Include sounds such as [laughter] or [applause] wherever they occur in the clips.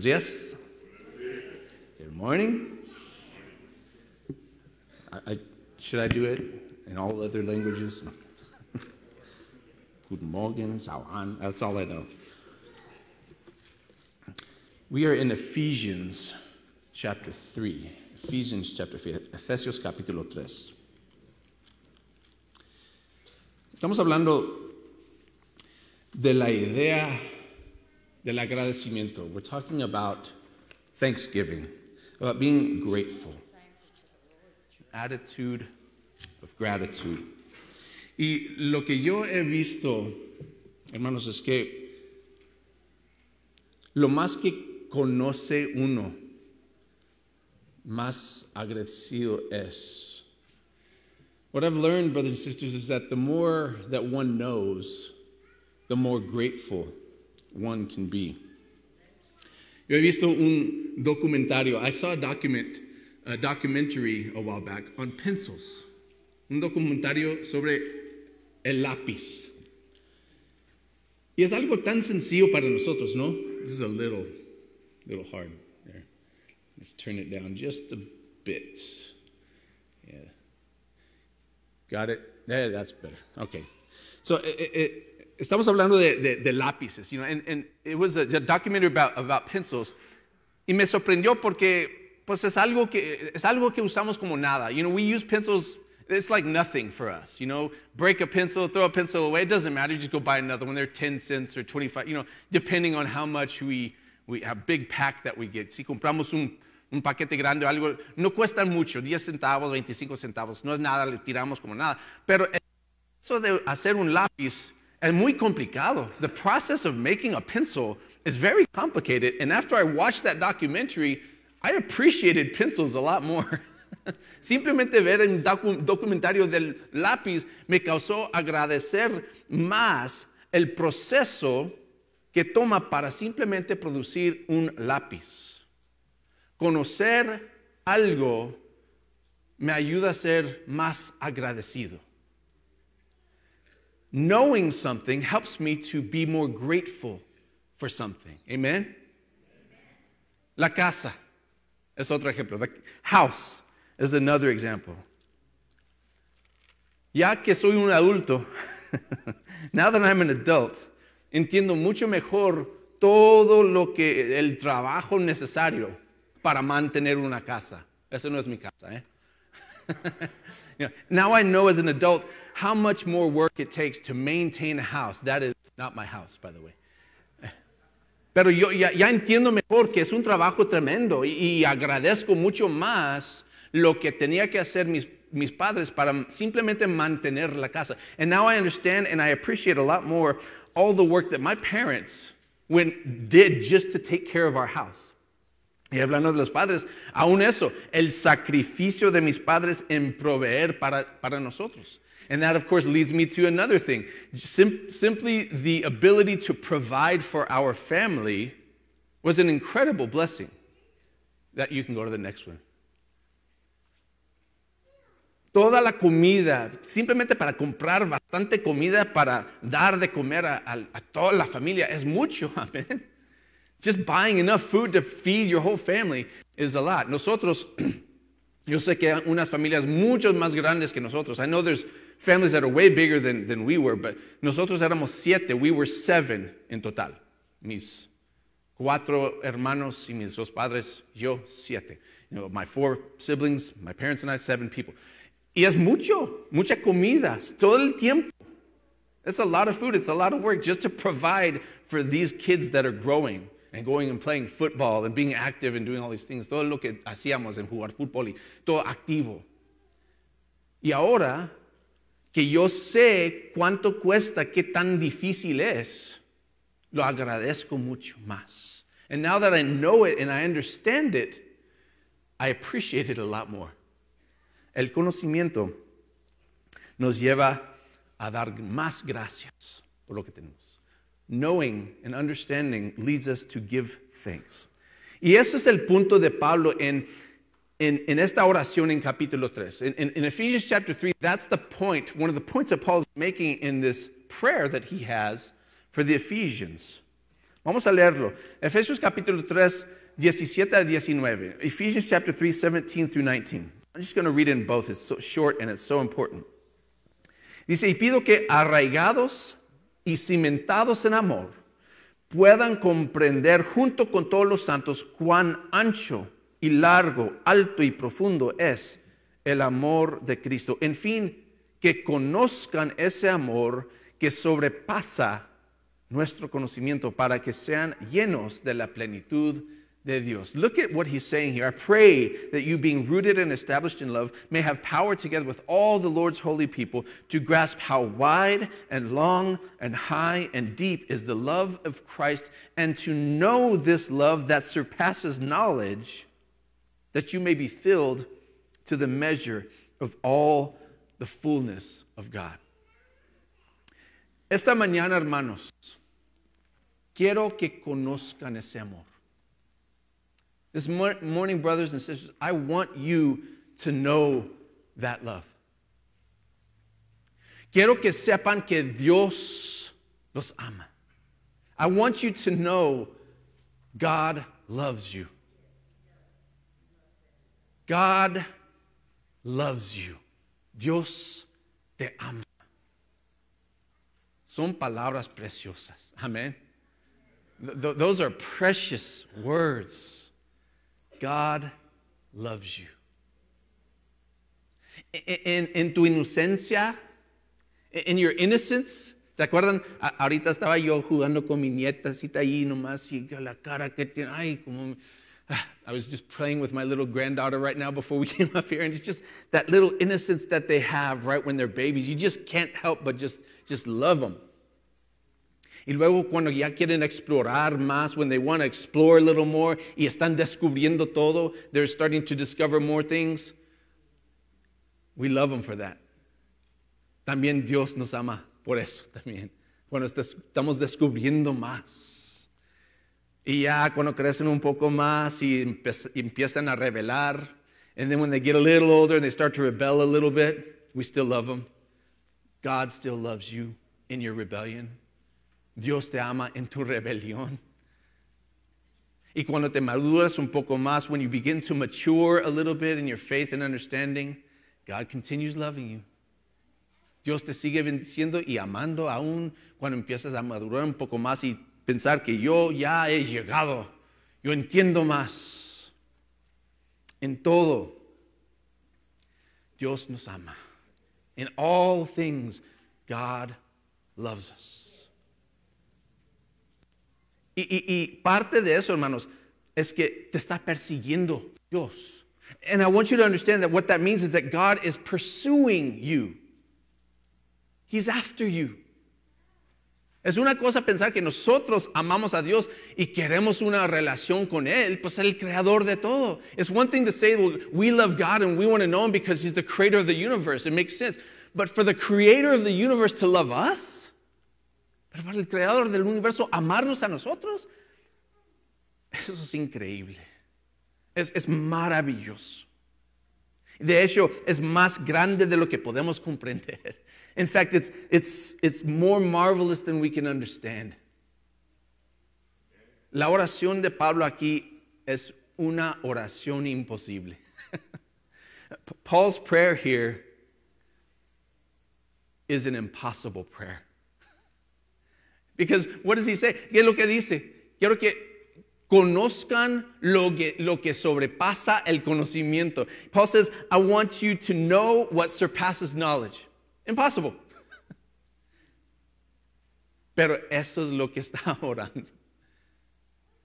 Días. Good morning. I, I, should I do it in all other languages? [laughs] Guten Morgen, Sauan, that's all I know. We are in Ephesians chapter 3. Ephesians chapter 3, Efesios capítulo 3. Estamos hablando de la idea del agradecimiento. We're talking about thanksgiving, about being grateful, attitude of gratitude. Y lo que yo he visto, hermanos, es que lo más que conoce uno, más agradecido es. What I've learned, brothers and sisters, is that the more that one knows, the more grateful one can be. Yo he visto un documentario. I saw a document, a documentary a while back on pencils. Un documentario sobre el lápiz. Y es algo tan sencillo para nosotros, ¿no? This is a little, little hard. There. Let's turn it down just a bit. Yeah. Got it? Yeah, that's better. Okay. So it, it, estamos hablando de, de, lápices, you know, and, it was a, a documentary about, about pencils. Y me sorprendió porque pues es algo que es algo que usamos como nada. You know, we use pencils it's like nothing for us. You know, break a pencil, throw a pencil away, it doesn't matter. You just go buy another one. They're 10 cents or 25, you know, depending on how much we, we have big pack that we get. Si compramos un, un paquete grande o algo, no cuesta mucho, 10 centavos, 25 centavos, no es nada, le tiramos como nada. Pero eso de hacer un lápiz es muy complicado. The process of making a pencil is very complicated. And after I watched that documentary, I appreciated pencils a lot more. [laughs] Simplemente ver un documentario del lápiz me causó agradecer más el proceso que toma para simplemente producir un lápiz. Conocer algo me ayuda a ser más agradecido. Knowing something helps me to be more grateful for something. Amen? La casa es otro ejemplo. The house is another example. Ya que soy un adulto, [laughs] now that I'm an adult, entiendo mucho mejor todo lo que el trabajo necesario para mantener una casa. Eso no es mi casa, ¿eh? [laughs] you know, now I know as an adult how much more work it takes to maintain a house. That is not my house, by the way. [laughs] Pero yo ya, ya entiendo mejor que es un trabajo tremendo y, y, agradezco mucho más lo que tenía que hacer mis, mis padres para simplemente mantener la casa. And now I understand and I appreciate a lot more all the work that my parents went, did just to take care of our house. Y hablando de los padres, aún eso, el sacrificio de mis padres en proveer para, para nosotros. And that, of course, leads me to another thing. Sim- simply the ability to provide for our family was an incredible blessing. That you can go to the next one. Toda la comida, simplemente para comprar bastante comida para dar de comer a, a, a toda la familia, es mucho, [laughs] amén. Just buying enough food to feed your whole family is a lot. Nosotros, [clears throat] yo sé que hay unas familias mucho más grandes que nosotros. I know there's families that are way bigger than, than we were, but nosotros éramos siete. We were seven en total. Mis cuatro hermanos y mis dos padres, yo siete. You know, my four siblings, my parents and I, seven people. Y es mucho, mucha comida, todo el tiempo. It's a lot of food, it's a lot of work just to provide for these kids that are growing and going and playing football and being active and doing all these things. Todo lo que hacíamos en jugar fútbol y todo activo. Y ahora que yo sé cuánto cuesta, qué tan difícil es, lo agradezco mucho más. And now that I know it and I understand it, I appreciate it a lot more. El conocimiento nos lleva a dar más gracias por lo que tenemos. Knowing and understanding leads us to give thanks. Y ese es el punto de Pablo en, en, en esta oración en capítulo 3. In, in, in Ephesians chapter 3, that's the point, one of the points that Paul's making in this prayer that he has for the Ephesians. Vamos a leerlo. Efesios capítulo 3, 17 a 19. Ephesians chapter 3, 17 through 19. I'm just going to read in both. It's so short and it's so important. Dice, y pido que arraigados y cimentados en amor puedan comprender junto con todos los santos cuán ancho y largo, alto y profundo es el amor de Cristo. En fin, que conozcan ese amor que sobrepasa nuestro conocimiento para que sean llenos de la plenitud de Dios. Look at what he's saying here. I pray that you, being rooted and established in love, may have power together with all the Lord's holy people to grasp how wide and long and high and deep is the love of Christ, and to know this love that surpasses knowledge, that you may be filled to the measure of all the fullness of God. Esta mañana, hermanos, quiero que conozcan ese amor. This morning, brothers and sisters, I want you to know that love. Quiero que sepan que Dios los ama. I want you to know God loves you. God loves you. Dios te ama. Son palabras preciosas. Amen. Th- those are precious words. God loves you. En, en, tu inocencia, in your innocence, ¿se acuerdan? ahorita estaba yo jugando con mi nietacita ahí nomás y la cara que tiene, ay, como... Ah, I was just playing with my little granddaughter right now before we [laughs] came up here, and it's just that little innocence that they have right when they're babies. You just can't help but just, just love them. Y luego cuando ya quieren explorar más, when they want to explore a little more y están descubriendo todo, they're starting to discover more things. We love them for that. También Dios nos ama por eso también. Cuando estamos descubriendo más. Y ya cuando crecen un poco más y empiezan a rebelar, and then when they get a little older and they start to rebel a little bit, we still love them. God still loves you in your rebellion. Dios te ama en tu rebelión. Y cuando te maduras un poco más, when you begin to mature a little bit in your faith and understanding, God continues loving you. Dios te sigue bendiciendo y amando aún cuando empiezas a madurar un poco más y pensar que yo ya he llegado, yo entiendo más. En todo, Dios nos ama. In all things, God loves us. Y, y, y parte de eso, hermanos, es que te está persiguiendo Dios. And I want you to understand that what that means is that God is pursuing you. He's after you. Es una cosa pensar que nosotros amamos a Dios y queremos una relación con Él, pues el creador de todo. It's one thing to say, well, we love God and we want to know Him because He's the creator of the universe. It makes sense. But for the creator of the universe to love us, Pero el creador del universo, amarnos a nosotros, eso es increíble. Es, es maravilloso. De hecho, es más grande de lo que podemos comprender. In fact, it's, it's, it's more marvelous than we can understand. La oración de Pablo aquí es una oración imposible. [laughs] Paul's prayer here is an impossible prayer. Because what does he say? ¿Qué es lo que dice? Quiero que conozcan lo que, lo que sobrepasa el conocimiento. Paul says, I want you to know what surpasses knowledge. Impossible. [laughs] Pero eso es lo que está [laughs] orando.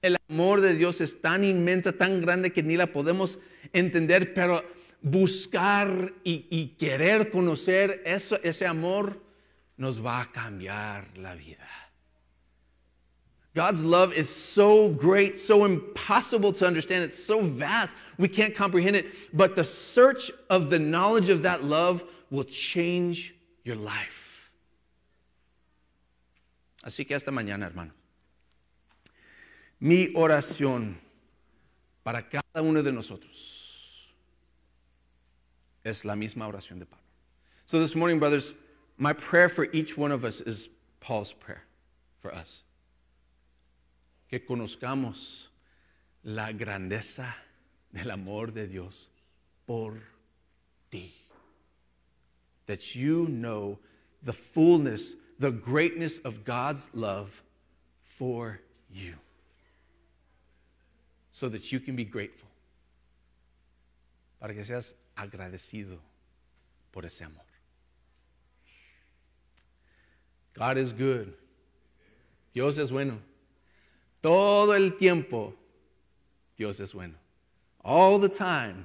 El amor de Dios es tan inmensa, tan grande que ni la podemos entender, pero buscar y, querer conocer ese amor nos va a cambiar la vida. God's love is so great, so impossible to understand. It's so vast, we can't comprehend it. But the search of the knowledge of that love will change your life. Así que esta mañana, hermano, mi oración para cada uno de nosotros es la misma oración de Pablo. So this morning, brothers, my prayer for each one of us is Paul's prayer for us. Que conozcamos la grandeza del amor de Dios por ti. That you know the fullness, the greatness of God's love for you. So that you can be grateful. Para que seas agradecido por ese amor. God is good. Dios es bueno. Todo el tiempo, Dios es bueno. All the time,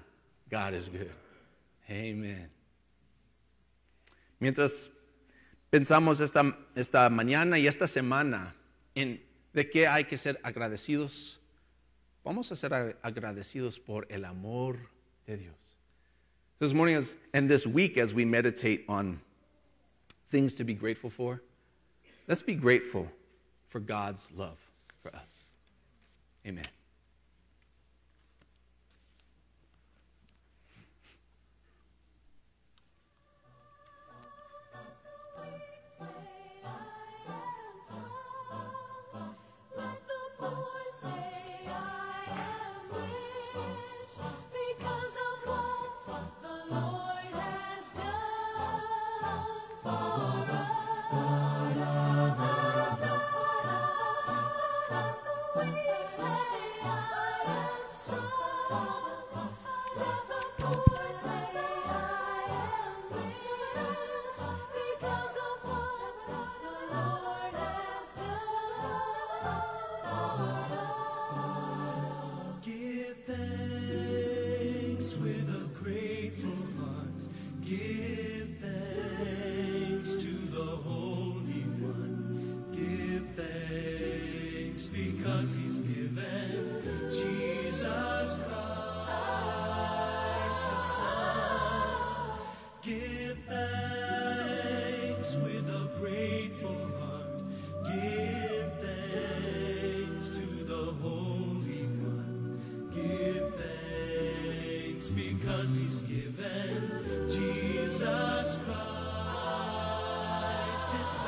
God is good. Amen. Mientras pensamos esta, esta mañana y esta semana en de qué hay que ser agradecidos, vamos a ser agradecidos por el amor de Dios. This morning as, and this week, as we meditate on things to be grateful for, let's be grateful for God's love for us. Amen. because he's given Jesus Christ the Son. Give thanks with a grateful heart. Give thanks to the Holy One. Give thanks because he's given Jesus Christ his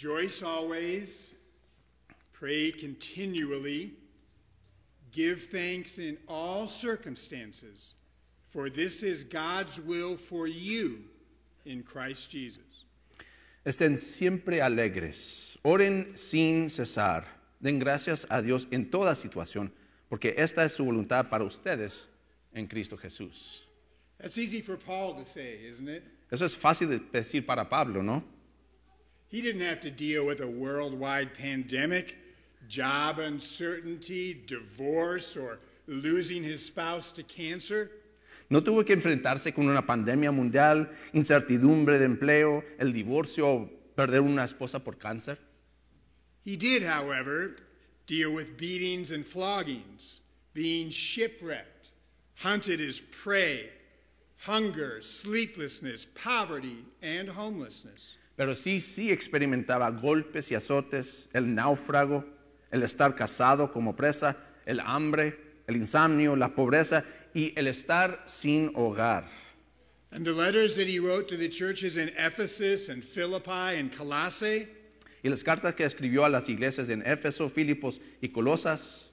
Rejoice always, pray continually, give thanks in all circumstances, for this is God's will for you in Christ Jesus. Estén siempre alegres, oren sin cesar, den gracias a Dios en toda situación, porque esta es su voluntad para ustedes en Cristo Jesús. That's easy for Paul to say, isn't it? Eso es fácil de decir para Pablo, ¿no? He didn't have to deal with a worldwide pandemic, job uncertainty, divorce, or losing his spouse to cancer. No tuvo que enfrentarse con una pandemia mundial, incertidumbre de empleo, el divorcio o perder una esposa por cáncer. He did, however, deal with beatings and floggings, being shipwrecked, hunted as prey, hunger, sleeplessness, poverty, and homelessness. Pero sí, sí experimentaba golpes y azotes, el náufrago, el estar casado como presa, el hambre, el insomnio, la pobreza y el estar sin hogar. And the letters that he wrote to the churches in Ephesus and Philippi and Colossae, Y las cartas que escribió a las iglesias en Éfeso, Filipos y Colosas,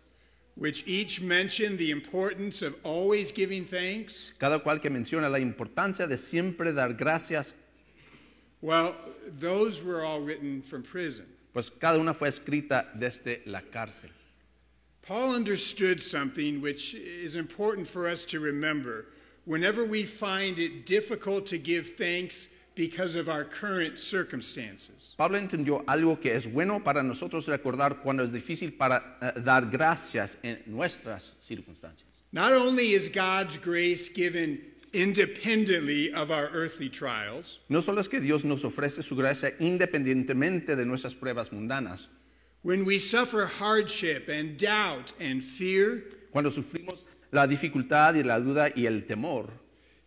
which each mention the importance of always giving thanks, cada cual que menciona la importancia de siempre dar gracias, well, those were all written from prison. pues cada una fue escrita desde la cárcel. Paul understood something which is important for us to remember whenever we find it difficult to give thanks because of our current circumstances. Pablo entendió algo que es bueno para nosotros recordar cuando es difícil para eh, dar gracias en nuestras circunstancias. Not only is God's grace given independently of our earthly trials, No solo es que Dios nos ofrece su gracia independientemente de nuestras pruebas mundanas, when we suffer hardship and doubt and fear, cuando sufrimos la dificultad y la duda y el temor,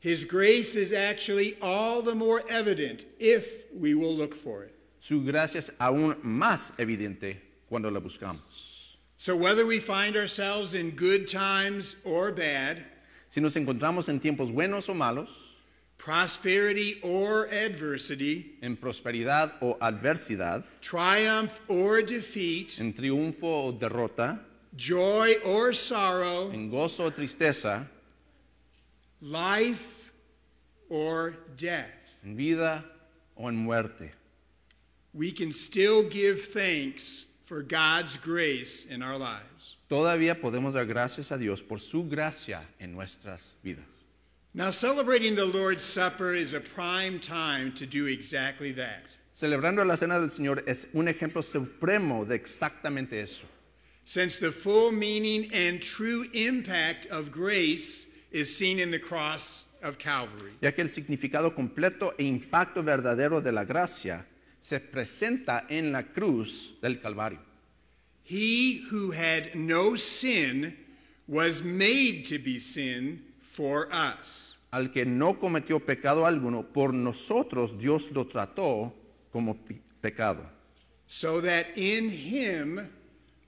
His grace is actually all the more evident if we will look for it. su gracia es aún más evidente cuando la buscamos. So, whether we find ourselves in good times or bad, Si nos encontramos en tiempos buenos o malos, prosperity or adversity, en prosperidad o adversidad, triumph or defeat, en triunfo o derrota, joy or sorrow, en gozo o tristeza, life or death, en vida o en muerte, we can still give thanks for God's grace in our lives. todavía podemos dar gracias a Dios por su gracia en nuestras vidas. Now, celebrating the Lord's Supper is a prime time to do exactly that. Celebrando la cena del Señor es un ejemplo supremo de exactamente eso. Since the full meaning and true impact of grace is seen in the cross of Calvary. ya que el significado completo e impacto verdadero de la gracia se presenta en la cruz del Calvario. He who had no sin was made to be sin for us. Al que no cometió pecado alguno, por nosotros Dios lo trató como pecado, so that in him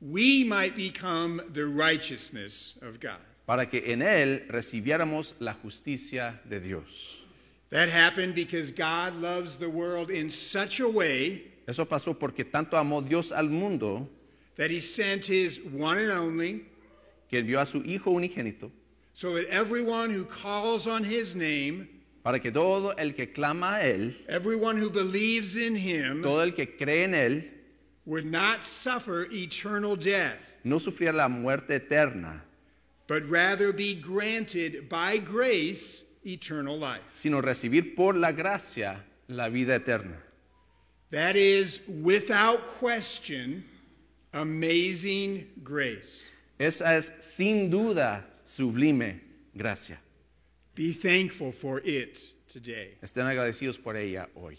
we might become the righteousness of God. para que en él recibiéramos la justicia de Dios. That happened because God loves the world in such a way Eso pasó porque tanto amó Dios al mundo that he sent his one and only, que envió a su Hijo unigénito, so that everyone who calls on his name, para que todo el que clama a Él, everyone who believes in him, todo el que cree en Él, would not suffer eternal death, no sufriera la muerte eterna, but rather be granted by grace eternal life. sino recibir por la gracia la vida eterna. That is, without question, amazing grace. Esa es sin duda sublime gracia. Be thankful for it today. Estén agradecidos por ella hoy.